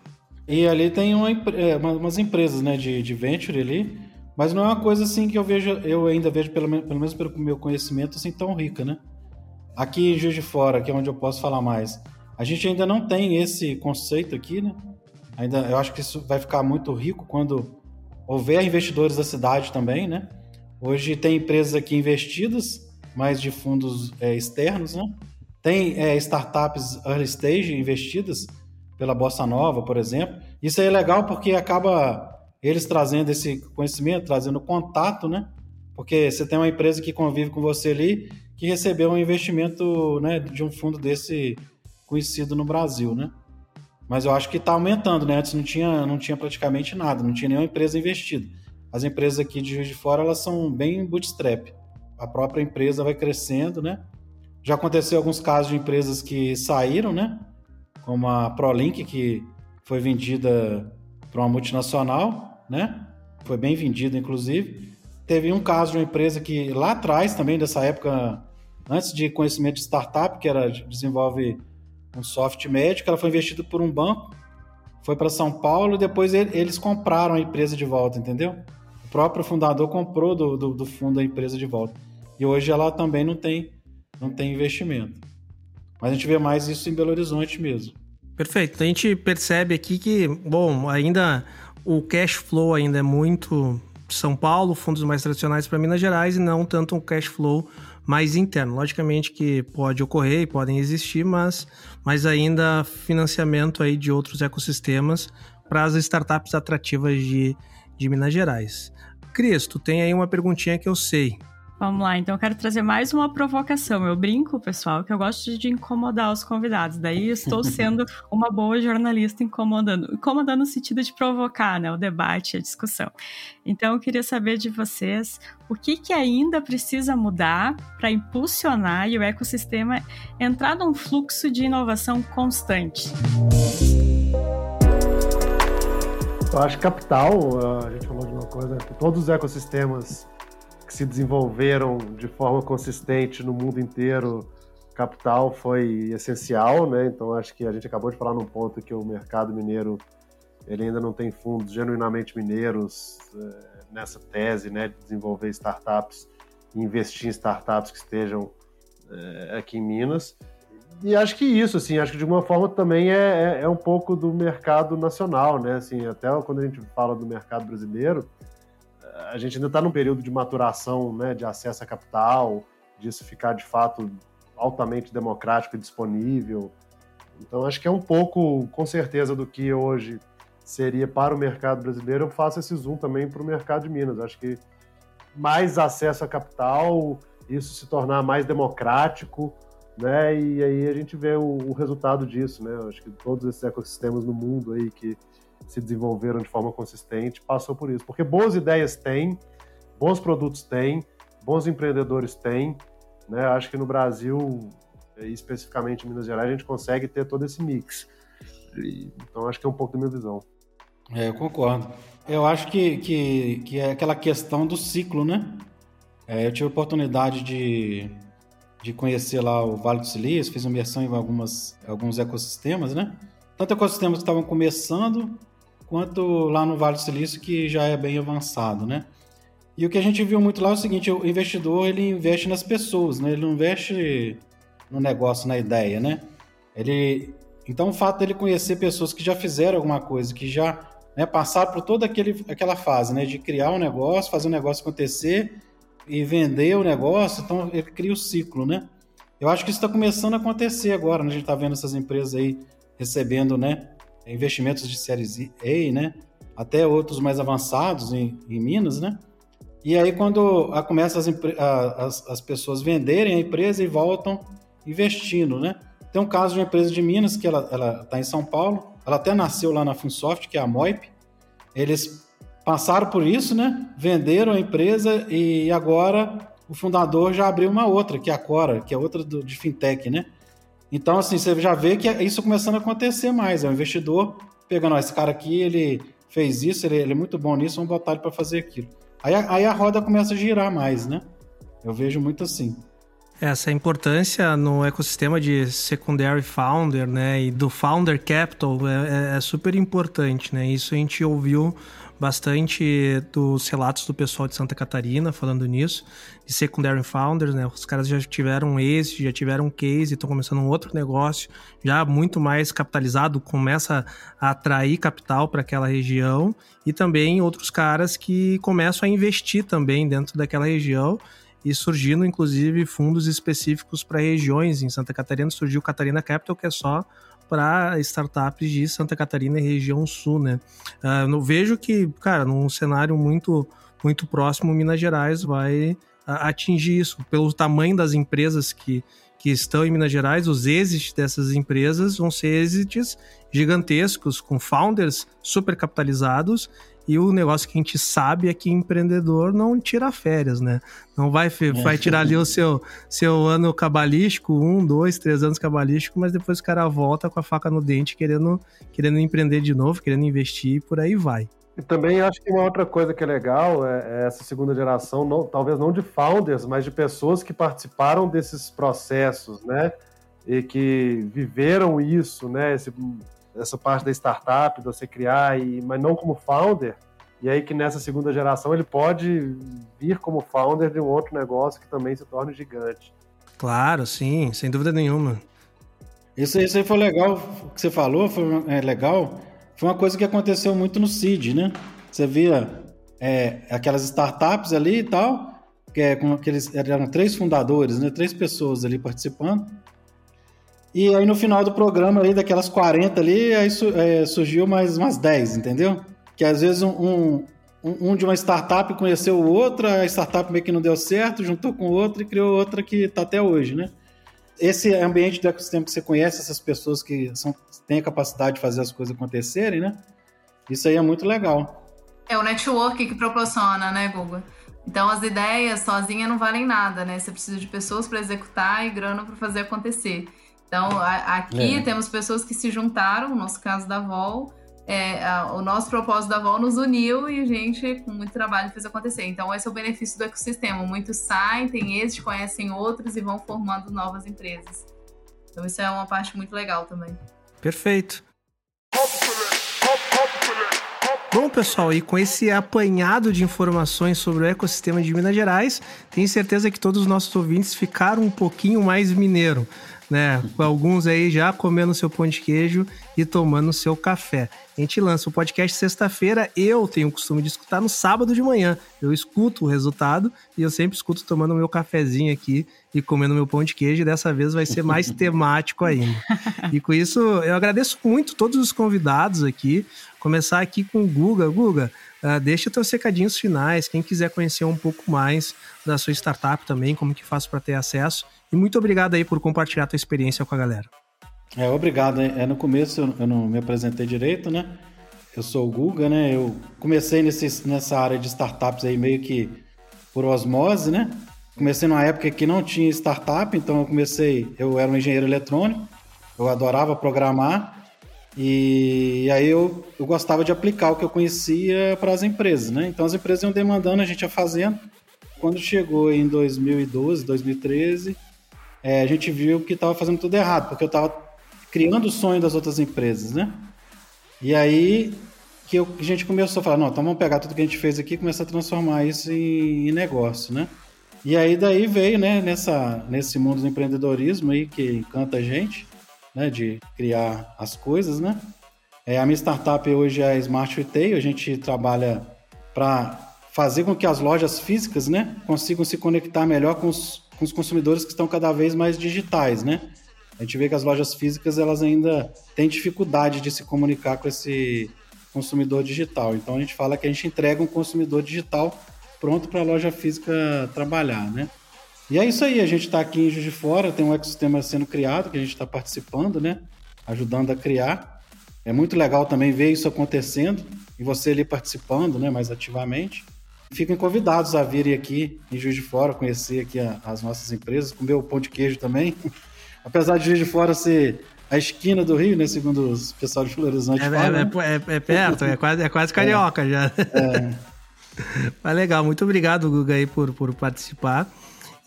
E ali tem uma, é, umas empresas, né, de, de venture ali, mas não é uma coisa assim que eu vejo, eu ainda vejo, pelo, pelo menos pelo meu conhecimento, assim, tão rica, né? Aqui em Juiz de Fora, que é onde eu posso falar mais, a gente ainda não tem esse conceito aqui, né? Ainda, eu acho que isso vai ficar muito rico quando houver investidores da cidade também, né? Hoje tem empresas aqui investidas, mais de fundos é, externos, né? tem é, startups early stage investidas pela Bossa Nova, por exemplo. Isso aí é legal porque acaba eles trazendo esse conhecimento, trazendo contato, né? Porque você tem uma empresa que convive com você ali que recebeu um investimento né, de um fundo desse conhecido no Brasil, né? Mas eu acho que está aumentando, né? Antes não tinha, não tinha praticamente nada, não tinha nenhuma empresa investida. As empresas aqui de Juiz de Fora, elas são bem bootstrap. A própria empresa vai crescendo, né? Já aconteceu alguns casos de empresas que saíram, né? Como a ProLink, que foi vendida para uma multinacional, né? Foi bem vendida, inclusive. Teve um caso de uma empresa que lá atrás, também dessa época, antes de conhecimento de startup, que era desenvolve um software médico, ela foi investida por um banco, foi para São Paulo e depois eles compraram a empresa de volta, entendeu? próprio fundador comprou do, do, do, fundo a empresa de volta. E hoje ela também não tem, não tem investimento. Mas a gente vê mais isso em Belo Horizonte mesmo. Perfeito. A gente percebe aqui que, bom, ainda o cash flow ainda é muito São Paulo, fundos mais tradicionais para Minas Gerais e não tanto um cash flow mais interno. Logicamente que pode ocorrer e podem existir, mas, mas ainda financiamento aí de outros ecossistemas para as startups atrativas de, de Minas Gerais. Cris, tu tem aí uma perguntinha que eu sei. Vamos lá, então eu quero trazer mais uma provocação. Eu brinco, pessoal, que eu gosto de incomodar os convidados. Daí estou sendo uma boa jornalista incomodando. Incomodando no sentido de provocar né, o debate, a discussão. Então eu queria saber de vocês o que, que ainda precisa mudar para impulsionar e o ecossistema entrar num fluxo de inovação constante. Eu acho capital, a gente falou de uma coisa, todos os ecossistemas que se desenvolveram de forma consistente no mundo inteiro, capital foi essencial, né? Então acho que a gente acabou de falar num ponto que o mercado mineiro ele ainda não tem fundos genuinamente mineiros é, nessa tese, né, de desenvolver startups investir em startups que estejam é, aqui em Minas. E acho que isso, assim, acho que de alguma forma também é, é, é um pouco do mercado nacional, né? Assim, até quando a gente fala do mercado brasileiro, a gente ainda está num período de maturação, né, de acesso a capital, disso ficar de fato altamente democrático e disponível. Então acho que é um pouco, com certeza, do que hoje seria para o mercado brasileiro. Eu faço esse zoom também para o mercado de Minas. Acho que mais acesso a capital, isso se tornar mais democrático, né? E aí a gente vê o, o resultado disso, né? Acho que todos esses ecossistemas no mundo aí que se desenvolveram de forma consistente passou por isso. Porque boas ideias tem, bons produtos tem, bons empreendedores têm. Né? Acho que no Brasil, especificamente em Minas Gerais, a gente consegue ter todo esse mix. Então acho que é um pouco da minha visão. É, eu concordo. Eu acho que, que, que é aquela questão do ciclo, né? É, eu tive a oportunidade de, de conhecer lá o Vale do Silício, fiz imersão em algumas, alguns ecossistemas, né? Tanto ecossistemas que estavam começando, quanto lá no Vale do Silício, que já é bem avançado, né? E o que a gente viu muito lá é o seguinte, o investidor, ele investe nas pessoas, né? Ele não investe no negócio, na ideia, né? Ele... Então, o fato dele conhecer pessoas que já fizeram alguma coisa, que já né, passaram por toda aquele, aquela fase, né? De criar um negócio, fazer um negócio acontecer e vender o negócio, então ele cria o ciclo, né? Eu acho que isso está começando a acontecer agora, né? A gente está vendo essas empresas aí recebendo, né? Investimentos de séries A, né? Até outros mais avançados em, em Minas, né? E aí quando a, começa as, as, as pessoas venderem a empresa e voltam investindo, né? Tem um caso de uma empresa de Minas que ela está em São Paulo, ela até nasceu lá na Funsoft, que é a Moip. Eles passaram por isso, né? Venderam a empresa e agora o fundador já abriu uma outra, que é a Cora, que é outra do, de fintech, né? Então, assim, você já vê que é isso começando a acontecer mais. É o um investidor pegando, ó, esse cara aqui, ele fez isso, ele, ele é muito bom nisso, vamos botar ele para fazer aquilo. Aí, aí a roda começa a girar mais, né? Eu vejo muito assim. Essa importância no ecossistema de secondary founder, né, e do founder capital é, é, é super importante, né? Isso a gente ouviu bastante dos relatos do pessoal de Santa Catarina falando nisso, de secondary founders, né? Os caras já tiveram êxito, já tiveram um case, estão começando um outro negócio, já muito mais capitalizado, começa a atrair capital para aquela região e também outros caras que começam a investir também dentro daquela região e surgindo inclusive fundos específicos para regiões. Em Santa Catarina surgiu Catarina Capital, que é só para startups de Santa Catarina e região sul, né? Uh, vejo que, cara, num cenário muito muito próximo, Minas Gerais vai atingir isso pelo tamanho das empresas que, que estão em Minas Gerais, os exits dessas empresas vão ser exits gigantescos, com founders super capitalizados e o negócio que a gente sabe é que empreendedor não tira férias, né? Não vai, é. vai tirar ali o seu, seu ano cabalístico, um, dois, três anos cabalístico, mas depois o cara volta com a faca no dente, querendo, querendo empreender de novo, querendo investir e por aí vai. E também acho que uma outra coisa que é legal é, é essa segunda geração, não, talvez não de founders, mas de pessoas que participaram desses processos, né? E que viveram isso, né? Esse, essa parte da startup, de você criar, e, mas não como founder. E aí que nessa segunda geração ele pode vir como founder de um outro negócio que também se torne gigante. Claro, sim, sem dúvida nenhuma. Isso, isso aí foi legal, o que você falou foi é, legal. Foi uma coisa que aconteceu muito no CID, né? Você via é, aquelas startups ali e tal, que é, com aqueles, eram três fundadores, né? Três pessoas ali participando. E aí no final do programa aí, daquelas 40 ali, aí é, surgiu mais umas 10, entendeu? Que às vezes um, um, um, de uma startup conheceu o outro, a startup meio que não deu certo, juntou com outra e criou outra que está até hoje, né? Esse ambiente do ecossistema que você conhece, essas pessoas que são, têm a capacidade de fazer as coisas acontecerem, né? Isso aí é muito legal. É o network que proporciona, né, Google? Então as ideias sozinhas não valem nada, né? Você precisa de pessoas para executar e grana para fazer acontecer. Então, a, aqui é. temos pessoas que se juntaram, no nosso caso da VOL, é, a, o nosso propósito da VOL nos uniu e a gente, com muito trabalho, fez acontecer. Então, esse é o benefício do ecossistema. Muitos saem, têm esses, conhecem outros e vão formando novas empresas. Então, isso é uma parte muito legal também. Perfeito. Bom, pessoal, e com esse apanhado de informações sobre o ecossistema de Minas Gerais, tenho certeza que todos os nossos ouvintes ficaram um pouquinho mais mineiro né? Alguns aí já comendo seu pão de queijo e tomando seu café. A gente lança o podcast sexta-feira. Eu tenho o costume de escutar no sábado de manhã. Eu escuto o resultado e eu sempre escuto tomando meu cafezinho aqui e comendo meu pão de queijo. E dessa vez vai ser mais temático ainda. E com isso, eu agradeço muito todos os convidados aqui. Começar aqui com o Guga. Guga, uh, deixa teus recadinhos finais. Quem quiser conhecer um pouco mais da sua startup também, como que faz para ter acesso. E muito obrigado aí por compartilhar a tua experiência com a galera. É, obrigado. É, no começo eu, não me apresentei direito, né? Eu sou o Guga, né? Eu comecei nesse, nessa área de startups aí meio que por osmose, né? Comecei numa época que não tinha startup, então eu comecei, eu era um engenheiro eletrônico, eu adorava programar e, e aí eu, eu gostava de aplicar o que eu conhecia para as empresas, né? Então as empresas iam demandando, a gente ia fazendo. Quando chegou em 2012, 2013, é, a gente viu que estava fazendo tudo errado, porque eu estava criando o sonho das outras empresas, né? E aí que eu, a gente começou a falar, não, então vamos pegar tudo que a gente fez aqui e começar a transformar isso em, em, negócio, né? E aí daí veio, né, nessa, nesse mundo do empreendedorismo aí que encanta a gente, né, de criar as coisas, né? É, a minha startup hoje é a Smart Retail, a gente trabalha para fazer com que as lojas físicas, né, consigam se conectar melhor com os com os consumidores que estão cada vez mais digitais, né? A gente vê que as lojas físicas elas ainda têm dificuldade de se comunicar com esse consumidor digital. Então a gente fala que a gente entrega um consumidor digital pronto para a loja física trabalhar, né? E é isso aí, a gente está aqui em Juiz de Fora, tem um ecossistema sendo criado que a gente está participando, né? Ajudando a criar. É muito legal também ver isso acontecendo e você ali participando, né? Mais ativamente. Fiquem convidados a virem aqui em Juiz de Fora, conhecer aqui a, as nossas empresas, comer o pão de queijo também. Apesar de Juiz de Fora ser a esquina do Rio, né? Segundo os pessoal de Belo Horizonte é, falam. É, né? é, é, perto, é quase, é quase carioca é. já. É. Mas legal, muito obrigado, Guga, aí, por, por participar.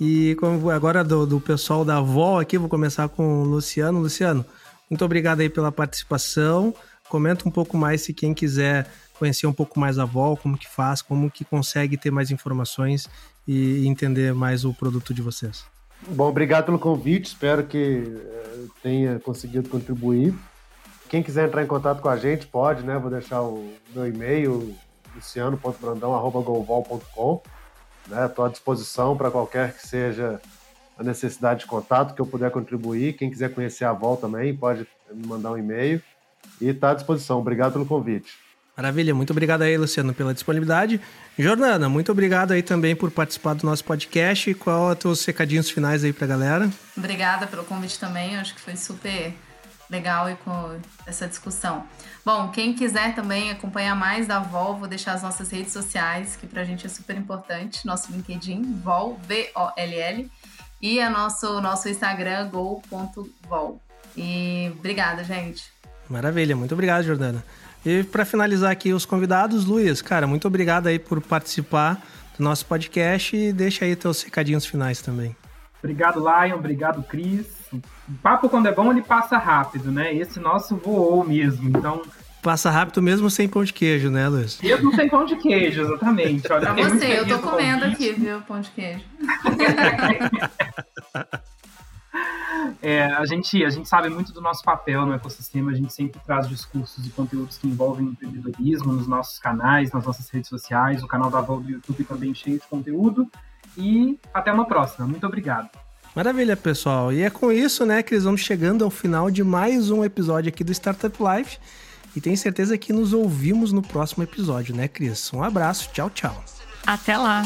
E como agora do, do pessoal da Vol aqui, vou começar com o Luciano. Luciano, muito obrigado aí pela participação. Comenta um pouco mais se quem quiser conhecer um pouco mais a Vol, como que faz, como que consegue ter mais informações e entender mais o produto de vocês. Bom, obrigado pelo convite, espero que eh, tenha conseguido contribuir. Quem quiser entrar em contato com a gente, pode, né? Vou deixar o meu e-mail, luciano.brandão.golvol.com. Estou né? à disposição para qualquer que seja a necessidade de contato que eu puder contribuir. Quem quiser conhecer a Vol também pode me mandar um e-mail e está à disposição. Obrigado pelo convite. Maravilha, muito obrigado aí, Luciano, pela disponibilidade. Jordana, muito obrigado aí também por participar do nosso podcast. Qual os teus recadinhos finais aí pra galera? Obrigada pelo convite também, acho que foi super legal e com essa discussão. Bom, quem quiser também acompanhar mais da Vol, vou deixar as nossas redes sociais, que pra gente é super importante. Nosso LinkedIn, Vol, V-O-L-L, e a nosso, nosso Instagram, go.vol. E obrigada, gente. Maravilha, muito obrigado, Jordana. E para finalizar aqui os convidados, Luiz, cara, muito obrigado aí por participar do nosso podcast e deixa aí teus recadinhos finais também. Obrigado, Lion, obrigado, Cris. O papo quando é bom, ele passa rápido, né? Esse nosso voou mesmo, então... Passa rápido mesmo sem pão de queijo, né, Luiz? Mesmo sem pão de queijo, exatamente. Olha, pra você, eu tô comendo aqui, viu, pão de queijo. É, a, gente, a gente sabe muito do nosso papel no ecossistema, a gente sempre traz discursos e conteúdos que envolvem empreendedorismo nos nossos canais, nas nossas redes sociais, o canal da Vol do YouTube também cheio de conteúdo. E até uma próxima. Muito obrigado. Maravilha, pessoal. E é com isso, né, que eles vamos chegando ao final de mais um episódio aqui do Startup Life. E tenho certeza que nos ouvimos no próximo episódio, né, Cris? Um abraço, tchau, tchau. Até lá.